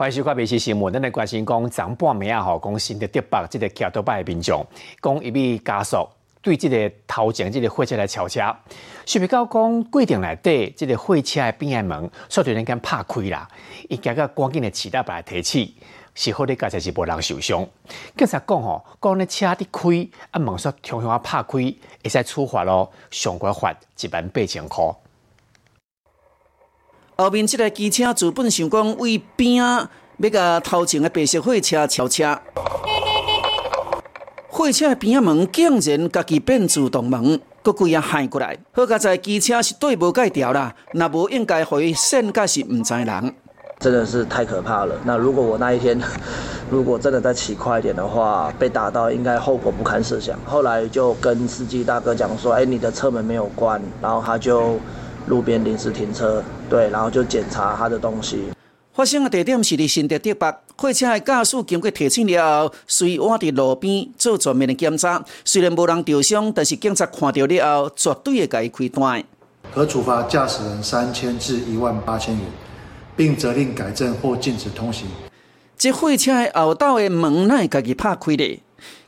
欢迎收看《美食新闻》，咱来关心讲昨半暝啊，吼，讲新的德北即个桥头摆的民众，讲一笔加速对即个头前即个货车来超车，想不到讲规定内底即个货车的边的门，煞突然间拍开啦，伊加个赶紧的起大把提起，是好的加才是无人受伤。警察讲吼，讲咧车伫开，啊门煞重重啊拍开，会使处罚咯，上过罚一万八千块。后面这个机车自本想讲为边啊，要甲头前的白色货车超车，货车边啊门竟然家己变自动门，佮规啊害过来。好在在机车是对无盖掉啦，若无应该伊线，甲是毋知人。真的是太可怕了。那如果我那一天，如果真的再骑快一点的话，被打到，应该后果不堪设想。后来就跟司机大哥讲说：“哎，你的车门没有关。”然后他就。路边临时停车，对，然后就检查他的东西。发生的地点是伫新德德北，货车的驾驶经过提醒了后，随我伫路边做全面的检查。虽然无人受伤，但是警察看到了后，绝对会给伊开单。可处罚驾驶人三千至一万八千元，并责令改正或禁止通行。这货车的后道的门乃家己拍开的。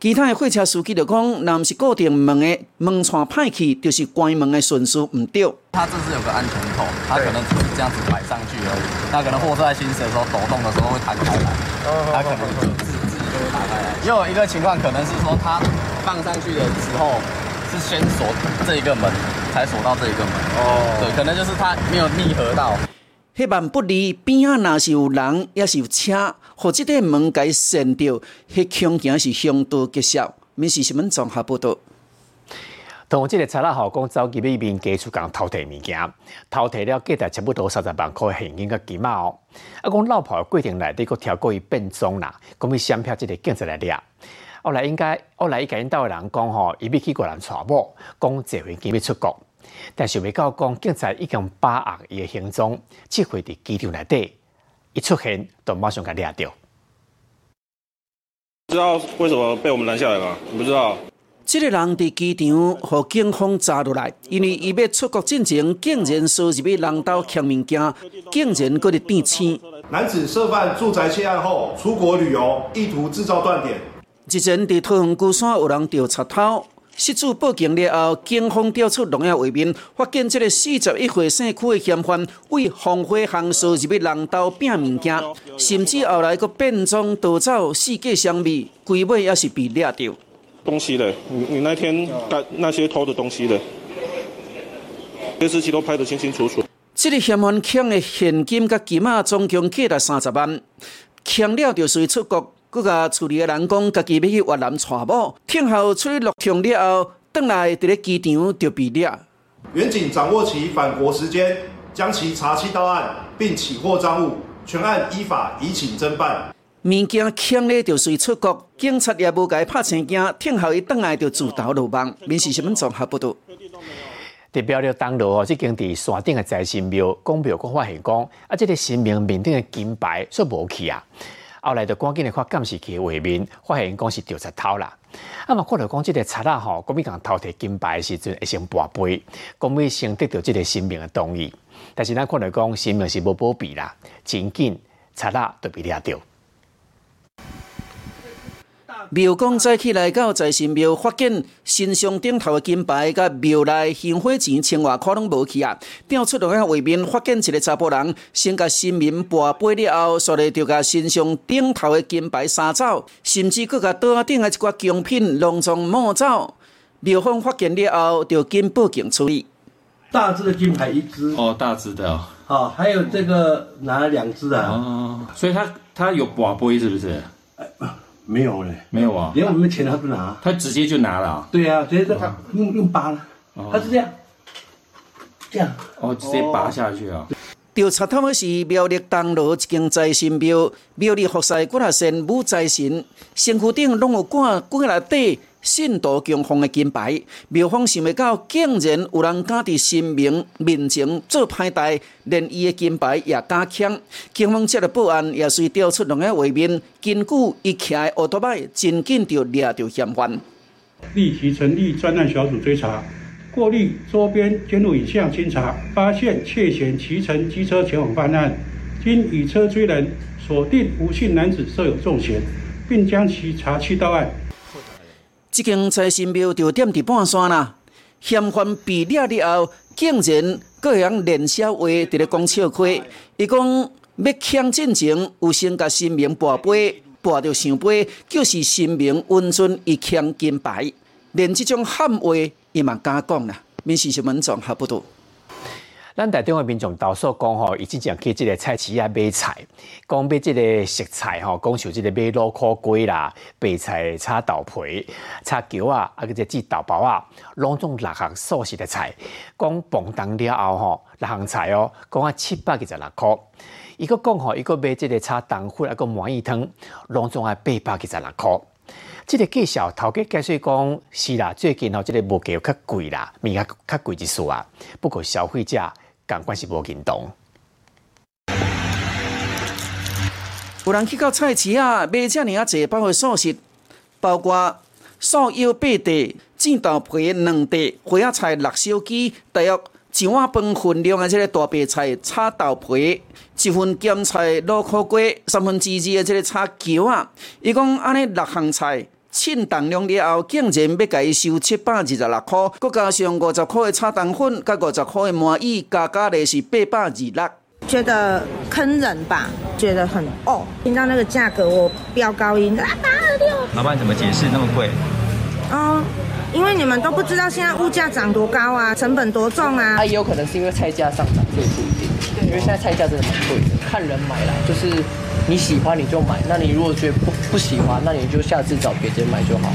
其他的货车司机就讲，那毋是固定门的门窗派去，就是关门的顺序唔对。它这是有个安全扣，它可能只是这样子摆上去而已。那可能货车在行驶的时候抖动的时候会弹开来，它可能就自自己就会打开来。又有一个情况可能是说，它放上去的时候是先锁这一个门，才锁到这一个门。哦，对，可能就是它没有密合到。迄万不离边仔若是有人，也是有车，或即个门该闪掉，迄恐惊是相当极小。民事新闻综合报道。同即个查拉号讲，走几一边家出讲偷摕物件，偷摕了价值差不多三十万块现金个金嘛哦。啊，讲老婆规定内底个调过伊变装啦，讲伊相票即个警察来抓。后来应该后来伊甲因兜的人讲吼，伊要去国人传播，讲这回机要出国。但是未到讲，警察已经把握伊的行踪，即回伫机场内底一出现，就马上甲抓到。知道为什么被我们拦下来吗？不知道。这个人伫机场和警方抓落来，因为伊要出国进前，竟然说入去人兜抢物件，竟然搁伫变青。男子涉犯住宅窃案后出国旅游，意图制造断点。之前伫桃园孤山有人调查偷。失主报警了后，警方调出农业画面，发现这个四十一岁姓区的嫌犯为防火行数入去人道拼物件，甚至后来个变装逃走，四界相味，归尾也是被抓到。东西的，你你那天干那些偷的东西的，监视器都拍得清清楚楚。这个嫌犯抢的现金甲金啊，总共价值三十万，抢了就随出国。佮甲处理的人讲，家己要去越南娶某，听候出去落场了后，倒来伫咧机场就被抓。远警掌握其返国时间，将其查缉到案，并起获赃物，全案依法移请侦办。物件抢了就随出国，警察也无甲伊拍青惊，听候伊倒来就自投罗网。民事新闻综合报道。代表了当路哦，即间伫山顶的财神庙，公庙佫发现讲，啊，即个神明面顶的金牌煞无去啊。后来就赶紧的看监视器画面，发现讲是调查偷啦。啊嘛，看到讲这个贼仔吼，讲咪讲偷摕金牌的时阵会先跋杯，讲咪先得到这个神明的同意。但是咱看到讲性命是无保庇啦，真紧贼仔就被抓到。庙公早起来到财神庙，发现神像顶头的金牌，甲庙内香火钱千外块拢无去啊！调出两个画面，发现一个查甫人先甲神明跋杯了后，所以就甲神像顶头的金牌杀走，甚至佫甲桌顶的一寡奖品隆重摸走。庙方发现了后，就紧报警处理。大只的金牌一只哦，大只的哦。好，还有这个拿了两只啊。哦，所以他他有跋杯是不是？没有嘞，没有啊，连我们的钱他不拿，他直接就拿了。对啊，直接他用用拔了，他是这样，这样，哦，直接拔下去啊。调查他们是庙栗东路一间财神庙，庙里福赛骨啊神武财神，身躯顶拢有挂挂内底。信度强风的金牌，庙方想未到，竟然有人敢伫神明面前做歹代，连伊的金牌也敢抢。警方接了报案，也随调出两个画面，根据伊骑的奥多麦，真紧就抓到嫌犯。立即成立专案小组追查，过滤周边监录影像清查，发现窃嫌骑乘机车前往犯案，经以车追人。锁定吴姓男子设有重嫌，并将其查缉到案。即间财神庙就踮伫半山啦，嫌犯被抓了后，竟然各样练小话伫咧讲笑话。伊讲要抢进前，有先甲神明跋杯，跋着上杯，就是神明温存伊抢金牌。连即种喊话，伊嘛敢讲啦。民事新闻综合报道。咱台中的民众投诉讲吼，伊之前去即个菜市啊买菜，讲买即个食材吼，讲像即个买卤烤龟啦、白菜炒豆皮、炒姜啊，啊个只煮豆包啊，拢种六项素食的菜，讲磅重了后吼，六项菜哦，讲啊七百二十六箍。伊个讲吼，伊个买即个炒冬粉啊个满意汤，拢总啊八百二十六箍。即个介绍头家解释讲，是啦，最近吼即个物价较贵啦，物价较贵一数啊，不过消费者。感官是无认同。有人去到菜市啊，买遮尔啊济包括素食，包括素腰八块、煎豆皮两块、花仔菜六小鸡，大约一碗饭分量的这个大白菜炒豆皮，一份咸菜卤苦瓜，三分之二的这个炒姜啊。伊讲安尼六项菜。称重量了后，竟然要甲伊收七百二十六块，佮加上五十块的炒蛋粉，甲五十块的满意，加加咧是八百二六。觉得坑人吧？觉得很哦。听到那个价格，我飙高音，啊八二六。老板怎么解释那么贵？哦，因为你们都不知道现在物价涨多高啊，成本多重啊。它也有可能是因为菜价上涨，这也不一定。因为现在菜价真的蛮贵的，看人买啦，就是你喜欢你就买，那你如果觉得不不喜欢，那你就下次找别人买就好。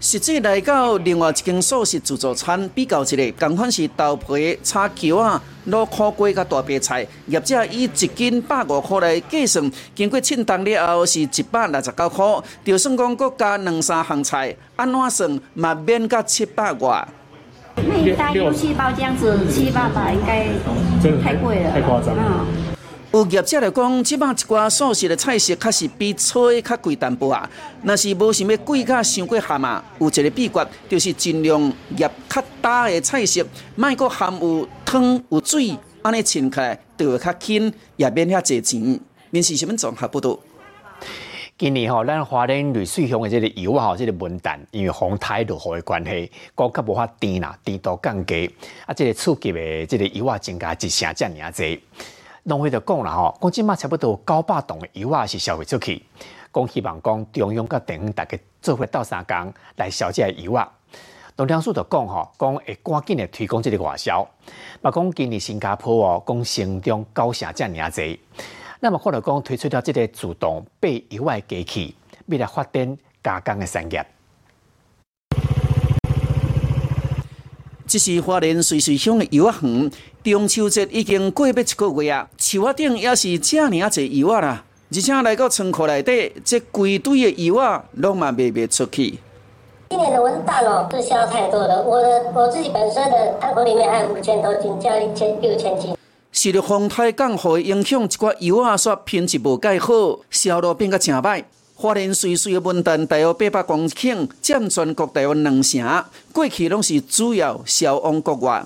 实际来到另外一间素食自助餐，比较一下，同款是豆皮、炒姜啊、卤苦瓜甲大白菜，业者以一斤百五块来计算，经过称重了后是一百六十九块，就算讲搁加两三项菜，安怎算嘛免到七百外。那一大六七包这样子，七八百应该太贵了，太夸张了。有业者来讲，即摆一寡素食的菜色，确实比菜较贵淡薄啊。若是无想要贵甲伤过咸啊，有一个秘诀，就是尽量入较大的菜色，莫搁含有汤有水，安尼称起来就会较轻，也免遐济钱。面试什么综合报道。今年吼，咱花莲绿水乡的这个油啊，吼，这个文旦因为风台落雨的关系，高较无法甜啦，甜度降低，啊，这个刺激的这个油啊增加一成这尔济。农会就讲啦吼，讲即马差不多九百吨的油啊是销毁出去，讲希望讲中央甲地方大家做伙斗三工来销这油啊。农粮署就讲吼，讲会赶紧的推广这个外销，嘛讲今年新加坡哦，讲成长高成这尔济。那么，或者讲推出了这个自动备油外机器，未来发展加工的产业。这是花莲水水乡的油仔园，中秋节已经过要一个月啊，树仔顶也是这尔啊侪油仔啦，而且来到仓库内底，这规堆的油仔拢嘛卖不出去。今年的文旦哦，是销太多了，我的我自己本身的仓库里面还有五千多斤，加一千六千斤。受到风台降雨影响，一寡油啊煞品质无介好，销路变甲真歹。花莲水水的文旦大约八百公顷，占全国大约两成，过去拢是主要销往国外。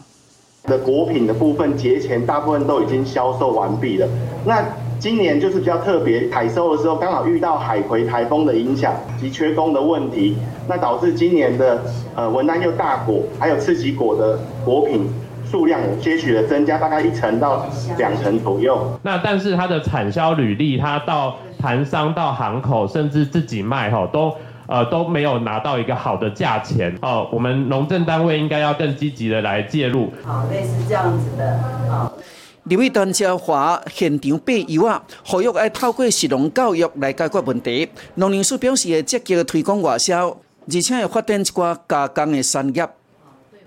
的果品的部分，节前大部分都已经销售完毕了。那今年就是比较特别，采收的时候刚好遇到海葵台风的影响及缺工的问题，那导致今年的呃文旦又大果，还有刺激果的果品。数量有些许的增加，大概一成到两成左右。那但是它的产销履历，它到盘商到行口，甚至自己卖哈，都呃都没有拿到一个好的价钱哦。我们农政单位应该要更积极的来介入。好，类似这样子的啊。李伟单车华现场备油啊，呼吁要透过实农教育来解决问题。农林署表示会积极推广外销，而且会发展一寡加工的产业。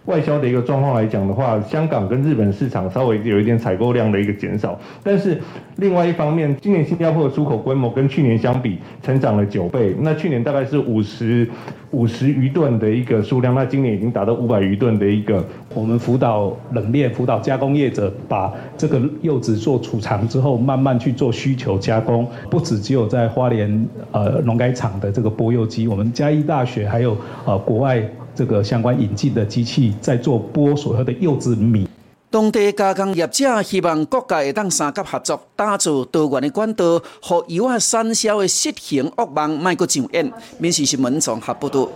外销的一个状况来讲的话，香港跟日本市场稍微有一点采购量的一个减少，但是另外一方面，今年新加坡的出口规模跟去年相比成长了九倍，那去年大概是五十五十余吨的一个数量，那今年已经达到五百余吨的一个。我们辅导冷链、辅导加工业者，把这个柚子做储藏之后，慢慢去做需求加工，不止只有在花莲呃农改厂的这个剥柚机，我们嘉义大学还有呃国外。这个相关引进的机器在做剥所谓的柚子米。当地加工业者希望各界会当三甲合作，打造多元的管道，互油啊产销的失衡恶梦卖过上演。民事新闻综合报道。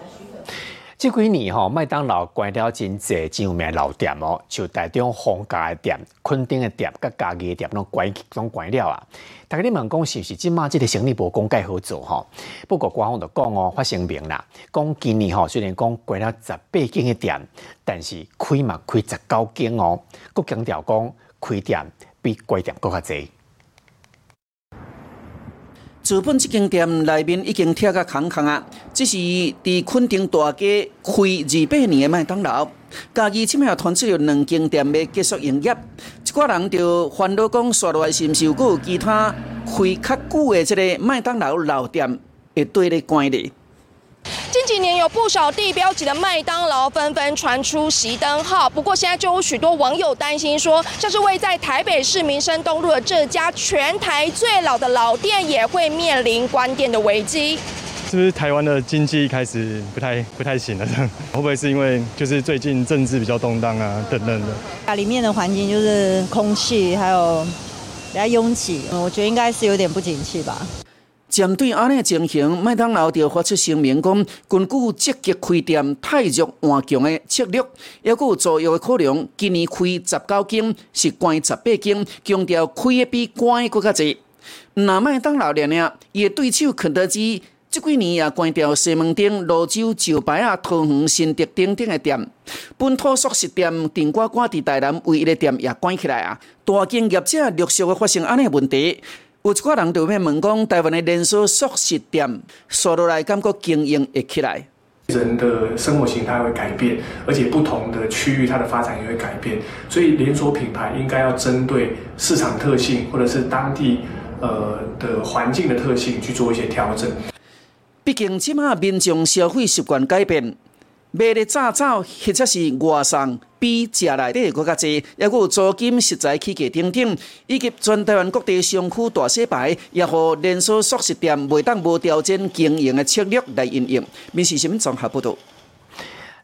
这几年吼，麦当劳关了真济真有名老店哦，就台中丰家的店、昆丁的店、甲家己的店拢关拢关了啊。大家你问讲是毋是即马即个生意无讲介好做吼？不过官方就讲哦，发声明啦，讲今年吼虽然讲关了十八间的店，但是开嘛开十九间哦，佫强调讲开店比关店佫较济。资本这间店内面已经拆甲空空啊！这是伫昆丁大街开二八年的麦当劳，家己即摆传出有两间店要结束营业，一寡人就烦恼讲，刷落来是毋是有有其他开较久的即个麦当劳老店会对咧关咧？近几年有不少地标级的麦当劳纷纷传出熄灯号，不过现在就有许多网友担心说，像是位在台北市民生东路的这家全台最老的老店，也会面临关店的危机。是不是台湾的经济开始不太不太行了？会不会是因为就是最近政治比较动荡啊等等的？啊，里面的环境就是空气还有比较拥挤，我觉得应该是有点不景气吧。针对安尼情形，麦当劳就发出声明讲，根据积极开店、太弱换强的策略，还有左右的可能，今年开十九间，是关十八间，强调开的比关的更较济。那麦当劳连呢，伊对手肯德基，这几年也关掉西门町、泸州、石牌啊、桃园、新德等等的店，本土熟食店、顶呱呱伫台南唯一的店也关起来啊。大间业者陆续的发生安尼问题。有一寡人就要问讲，台湾的连锁速食店，说落来感觉经营会起来。人的生活形态会改变，而且不同的区域它的发展也会改变，所以连锁品牌应该要针对市场特性或者是当地呃的环境的特性去做一些调整。毕竟，即马民众消费习惯改变。卖的早早，或者是外送，比食内底搁较济，也有租金、实在起价等等，以及全台湾各地商区大洗牌，也和连锁熟食店袂当无调整经营的策略来运营。面试新闻综合报道。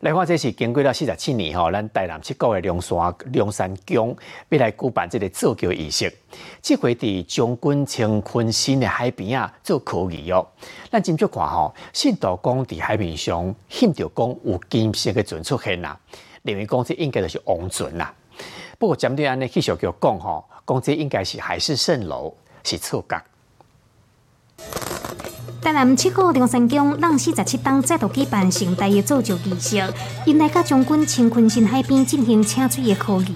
来看，这是经过了四十七年吼，咱台南七股的龙山龙山宫要来举办这个造桥仪式。这回伫将军清昆新的海边啊做可疑哦。咱今朝看吼，信道宫伫海面上现着讲有金色的船出现啦，认为讲这应该就是王船啦。不过针对安尼气象局讲吼，讲这应该是海市蜃楼，是错觉。台南七股中山宫，让四十七档再度举办盛大的造就仪式，因来甲将军清昆新海边进行请水的考仪。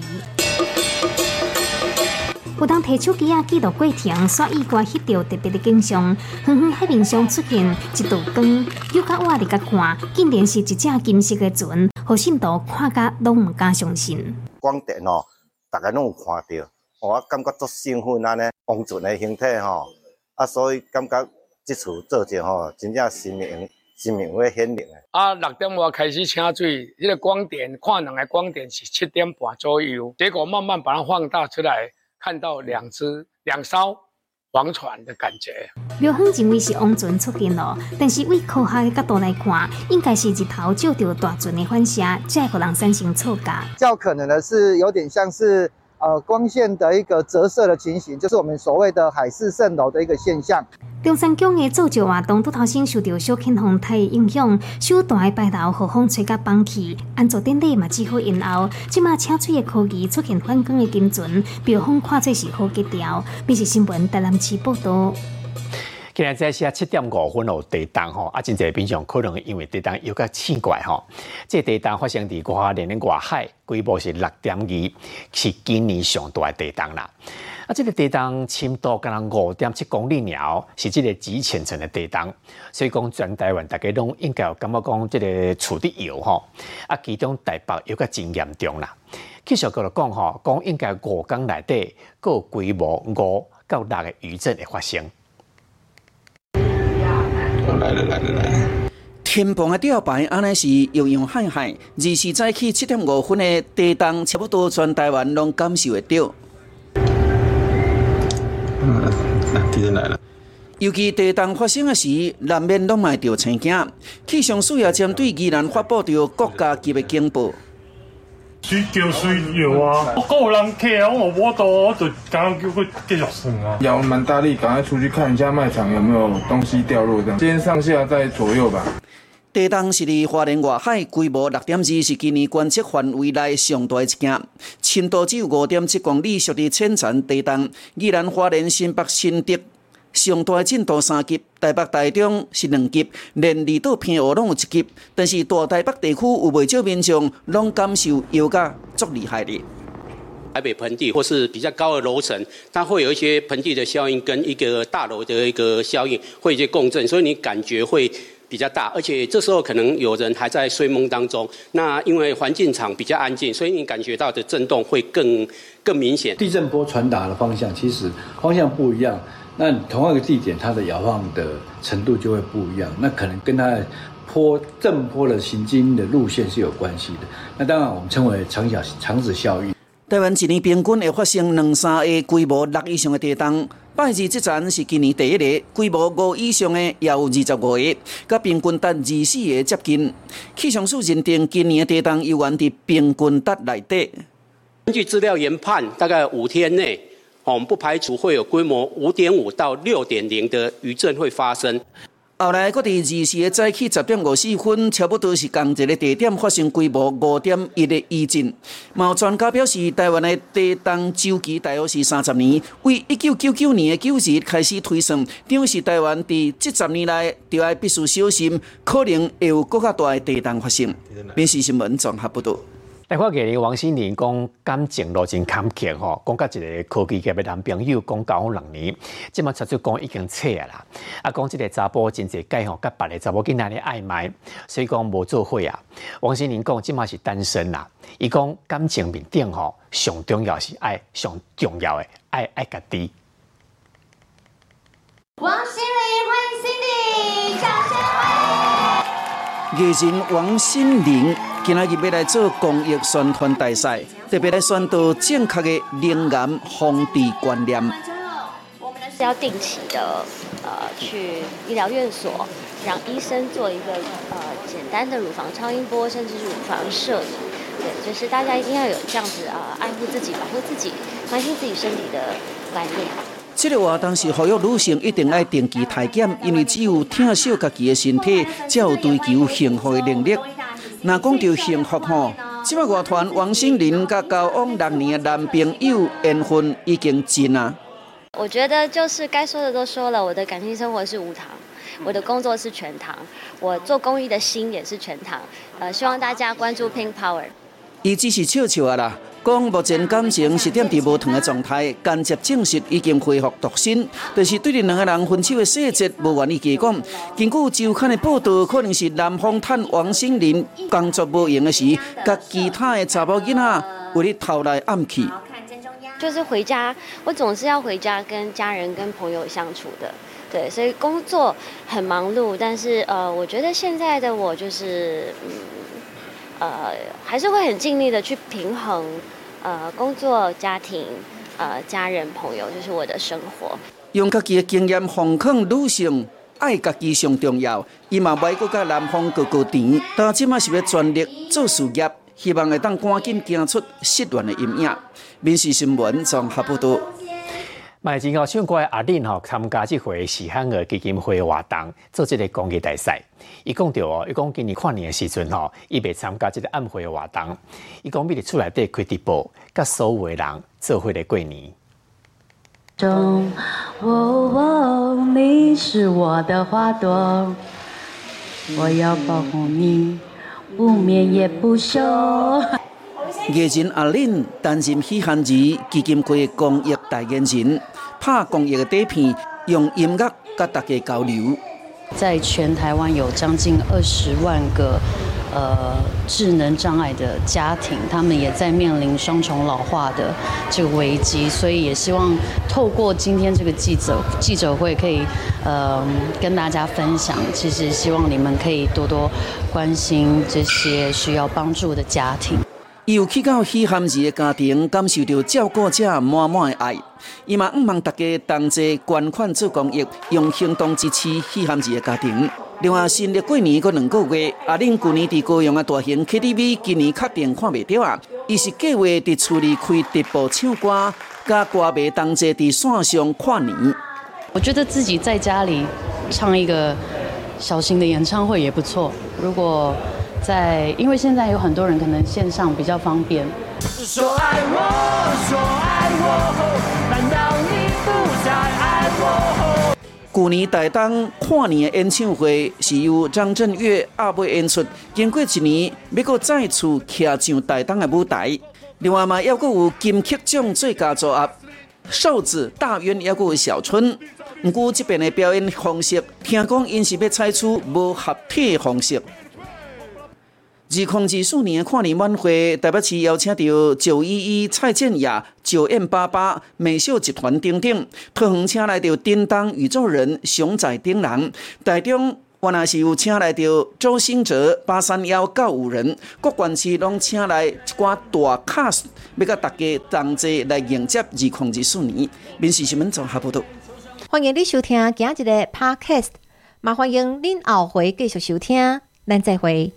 有当摕手机啊记录过程，刷意外翕到特别的景象，远远海面上出现一道光，有较我伫甲看，竟然是一只金色的船，好信徒看甲拢毋敢相信。光电哦，大家拢有看到，我感觉足兴奋安尼，王船的形体吼，啊，所以感觉。即次做者吼，真正生命生命会显灵诶。啊，六点外开始请水，迄个光点看两个光点是七点半左右，结果慢慢把它放大出来，看到两只两艘王船的感觉。庙方认为是王船出现了，但是为科学的角度来看，应该是日头照到大船的反射，才会让人产生错觉。较可能的是有点像是呃光线的一个折射的情形，就是我们所谓的海市蜃楼的一个现象。中山宫的造酒活动，拄头先受到小庆风台的影响，小大的白头和风吹甲放弃，安坐典礼嘛只好延后。即马车水的科技出现反光的精准，标风看作是好吉调。美食新闻台南市报道。今日在下七点五分哦，地震吼，啊，真侪平常可能因为地震有较奇怪吼。这地震发生伫花莲的外海，规模是六点二，是今年上大的地震啦。啊，这个地震深度敢若五点七公里了，是这个极浅层的地震，所以讲全台湾大家拢应该有感觉讲这个处理有吼。啊，其中台北有较真严重啦。气象局来讲吼，讲应该五天内底有规模五到六个余震会发生。来了来来！天棚的吊牌，安尼是洋洋海海。二时早起七点五分的地动，差不多全台湾拢感受会到。嗯，地震来了。尤其地震发生的时，难免拢卖着青惊。气象署也针对宜兰发布着国家级的警报。水叫水有啊，够有人客啊，我我都我就刚刚叫佢继续算啊。要蛮大力，赶快出去看一下卖场有没有东西掉落，这样今天上下在左右吧。地动是伫花莲外海，规模六点二，是今年观测范围内上大一件。深度只有五点七公里，属于浅层地动。宜兰花莲新北新竹上大震度三级，台北台中是两级，连离岛偏湖拢有一级。但是大台北地区有未少民众拢感受摇甲足厉害的。台北盆地或是比较高的楼层，它会有一些盆地的效应跟一个大楼的一个效应会一些共振，所以你感觉会。比较大，而且这时候可能有人还在睡梦当中。那因为环境场比较安静，所以你感觉到的震动会更更明显。地震波传达的方向其实方向不一样，那同样一个地点，它的摇晃的程度就会不一样。那可能跟它坡震坡的行经的路线是有关系的。那当然，我们称为长小长子效应。台湾一年平均会发生两三个规模六以上的地震。拜二这站是今年第一个，规模五以上的也有二十五个，甲平均值二四个接近。气象署认定今年的地震有源伫平均值内底。根据资料研判，大概五天内，我们不排除会有规模五点五到六点零的余震会发生。后来，各地二时的早起十点五四分，差不多是同一个地点发生规模五点一的余震。有专家表示，台湾的地动周期大约是三十年，为一九九九年的九日开始推算，表示台湾在这十年来就要必须小心，可能会有更加大的地动发生。民事新闻综合报道。大概给王心凌讲感情路真坎坷吼，讲甲一个科技界的男朋友讲交往两年，即马出出讲已经撤啊啦。啊，讲即个查甫真济介吼，甲别个查某囡仔咧暧昧，所以讲无做伙啊。王心凌讲即马是单身啦，伊讲感情面顶吼，上重要是爱，上重要的爱爱家己。王心凌，欢迎 Cindy，掌声欢迎。艺人王心凌。今仔日要来做公益宣传大赛，特别来宣导正确的灵癌防治观念。我们是要定期的呃去医疗院所，让医生做一个呃简单的乳房超音波，甚至是乳房摄影。对，就是大家一定要有这样子啊，爱护自己、保护自己、关心自己身体的观念。这个活动是呼吁女性一定要定期体检，因为只有疼惜家己的身体，才有追求幸福的能力。那讲到幸福吼，即摆乐团王心凌甲交往六年的男朋友缘分已经尽啊。我觉得就是该说的都说了，我的感情生活是无糖，我的工作是全糖，我做公益的心也是全糖。呃，希望大家关注 Pink Power。伊只是笑笑啊啦。讲目前感情是点伫无糖的状态，间接证实已经恢复独身，但是对恁两个人分手的细节无愿意讲。根据周刊的报道，可能是男方趁王心凌工作无闲的时，甲其他的查某囡仔为你偷来暗去。就是回家，我总是要回家跟家人、跟朋友相处的，对，所以工作很忙碌，但是呃，我觉得现在的我就是嗯呃，还是会很尽力的去平衡。呃，工作、家庭、呃，家人、朋友，就是我的生活。用家己的经验奉劝女性，爱家己上重要。伊嘛袂搁甲男方过过甜，但即马是要全力做事业，希望会当赶紧走出失恋的阴影。民事新闻从差不多。麦前吼唱歌的阿玲吼参加这回喜憨儿基金会活动，做这个公益大赛。伊讲到哦，伊讲今年跨年的时阵吼，伊袂参加这个暗会的活动。伊讲为了出来底开直播，甲所有的人做伙来过年。中，哦哦，你是我的花朵，我要保护你，不眠也不休。艺人阿玲担心喜憨儿基金会公益代言人。拍公益的底片，用音乐跟大家交流。在全台湾有将近二十万个呃智能障碍的家庭，他们也在面临双重老化的这个危机，所以也希望透过今天这个记者记者会，可以呃跟大家分享。其实希望你们可以多多关心这些需要帮助的家庭。伊有去到喜憨儿的家庭，感受到照顾者满满的爱。伊嘛毋望大家同齐捐款做公益，用行动支持喜憨儿的家庭。另外，新历过年个两个月，阿玲去年伫高雄的大型 KTV，今年确定看袂到啊。伊是计划伫厝里开直播唱歌，甲歌迷同齐伫线上跨年。我觉得自己在家里唱一个小型的演唱会也不错。如果在，因为现在有很多人可能线上比较方便。说爱我，说爱我，难道你不再爱我？去年台东跨年的演唱会是由张震岳阿妹演出，经过一年，要搁再次徛上台东的舞台。另外嘛，还搁有金曲奖最佳组合瘦子、大渊，还搁有小春。不过这边的表演方式，听讲因是要采取无合体的方式。二零二四年跨年晚会，台北市邀请到九一一、蔡健雅、九 M 八八、美秀集团等等，特行请来到叮当宇宙人、熊仔丁人，台中原来是有请来到周兴哲、八三幺、告五人，各县市拢请来一寡大咖，要甲大家同齐来迎接二零二四年。民事新闻综合报道。欢迎你收听今日的 Podcast，麻烦迎您后回继续收听，咱再会。